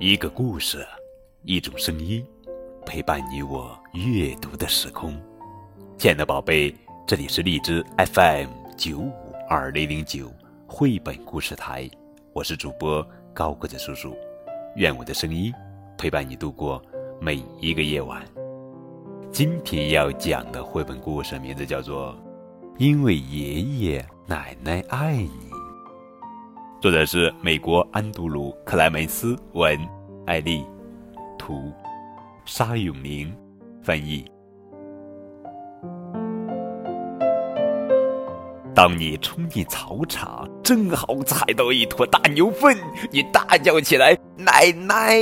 一个故事，一种声音，陪伴你我阅读的时空。亲爱的宝贝，这里是荔枝 FM 九五二零零九绘本故事台，我是主播高个子叔叔。愿我的声音陪伴你度过每一个夜晚。今天要讲的绘本故事名字叫做《因为爷爷奶奶爱你》。作者是美国安杜鲁·克莱门斯文，艾丽图，沙永明翻译。当你冲进草场，正好踩到一坨大牛粪，你大叫起来：“奶奶！”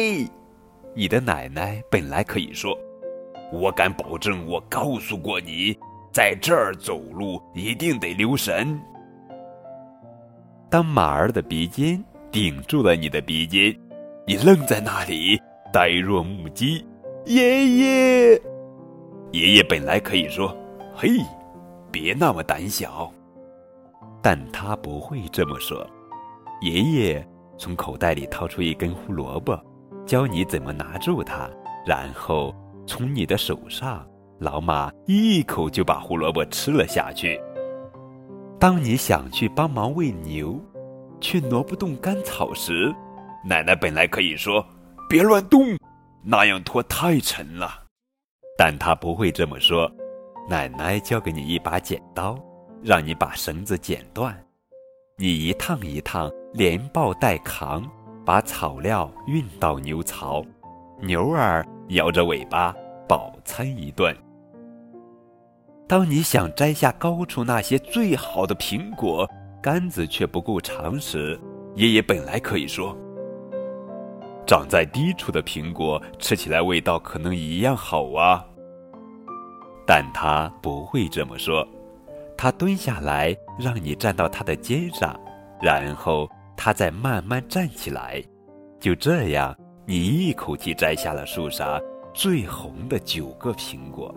你的奶奶本来可以说：“我敢保证，我告诉过你，在这儿走路一定得留神。”当马儿的鼻尖顶住了你的鼻尖，你愣在那里，呆若木鸡。爷爷，爷爷本来可以说：“嘿，别那么胆小。”但他不会这么说。爷爷从口袋里掏出一根胡萝卜，教你怎么拿住它，然后从你的手上，老马一口就把胡萝卜吃了下去。当你想去帮忙喂牛，却挪不动干草时，奶奶本来可以说：“别乱动，那样拖太沉了。”但她不会这么说。奶奶交给你一把剪刀，让你把绳子剪断。你一趟一趟连抱带扛，把草料运到牛槽，牛儿摇着尾巴饱餐一顿。当你想摘下高处那些最好的苹果，杆子却不够长时，爷爷本来可以说：“长在低处的苹果吃起来味道可能一样好啊。”但他不会这么说，他蹲下来让你站到他的肩上，然后他再慢慢站起来，就这样，你一口气摘下了树上最红的九个苹果。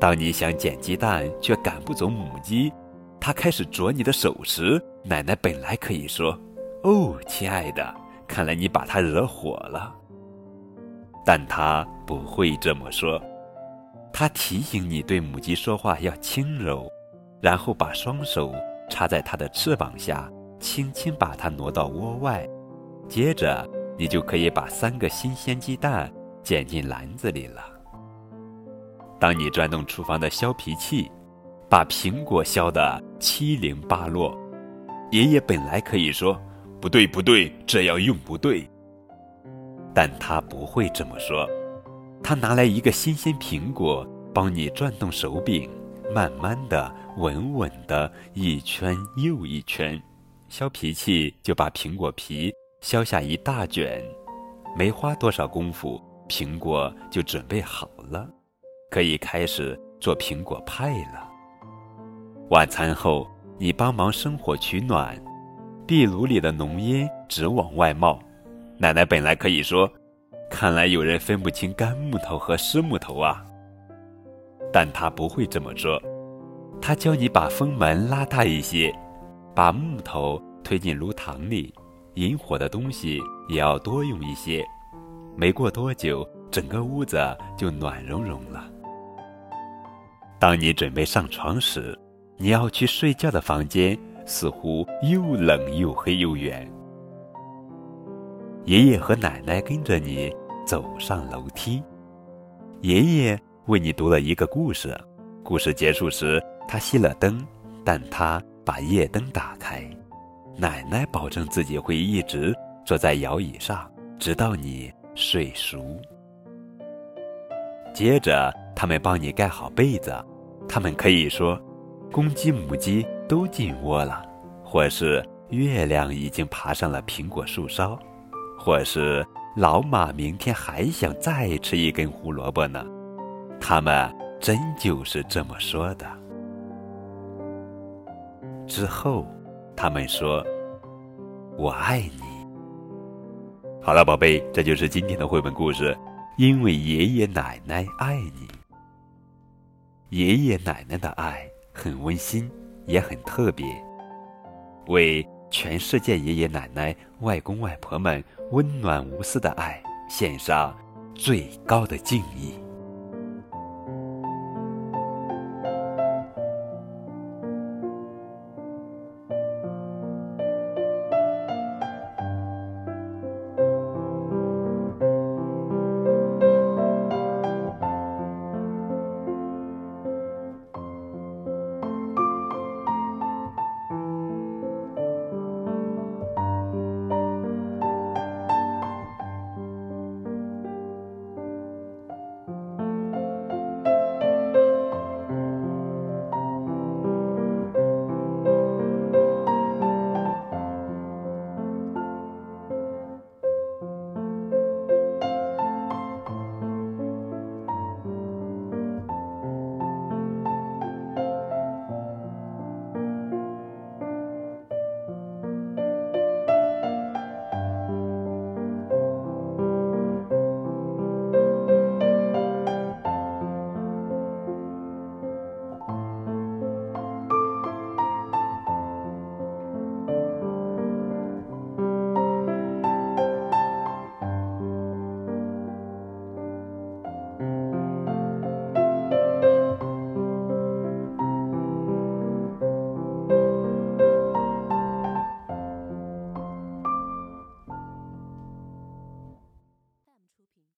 当你想捡鸡蛋却赶不走母鸡，它开始啄你的手时，奶奶本来可以说：“哦，亲爱的，看来你把它惹火了。”但她不会这么说。她提醒你对母鸡说话要轻柔，然后把双手插在它的翅膀下，轻轻把它挪到窝外。接着，你就可以把三个新鲜鸡蛋捡进篮子里了。当你转动厨房的削皮器，把苹果削得七零八落，爷爷本来可以说：“不对，不对，这样用不对。”但他不会这么说。他拿来一个新鲜苹果，帮你转动手柄，慢慢的、稳稳的，一圈又一圈，削皮器就把苹果皮削下一大卷。没花多少功夫，苹果就准备好了。可以开始做苹果派了。晚餐后，你帮忙生火取暖，壁炉里的浓烟直往外冒。奶奶本来可以说：“看来有人分不清干木头和湿木头啊。”但她不会这么说。她教你把风门拉大一些，把木头推进炉膛里，引火的东西也要多用一些。没过多久，整个屋子就暖融融了。当你准备上床时，你要去睡觉的房间似乎又冷又黑又远。爷爷和奶奶跟着你走上楼梯，爷爷为你读了一个故事。故事结束时，他熄了灯，但他把夜灯打开。奶奶保证自己会一直坐在摇椅上，直到你睡熟。接着，他们帮你盖好被子。他们可以说，公鸡、母鸡都进窝了，或是月亮已经爬上了苹果树梢，或是老马明天还想再吃一根胡萝卜呢。他们真就是这么说的。之后，他们说：“我爱你。”好了，宝贝，这就是今天的绘本故事。因为爷爷奶奶爱你。爷爷奶奶的爱很温馨，也很特别。为全世界爷爷奶奶、外公外婆们温暖无私的爱，献上最高的敬意。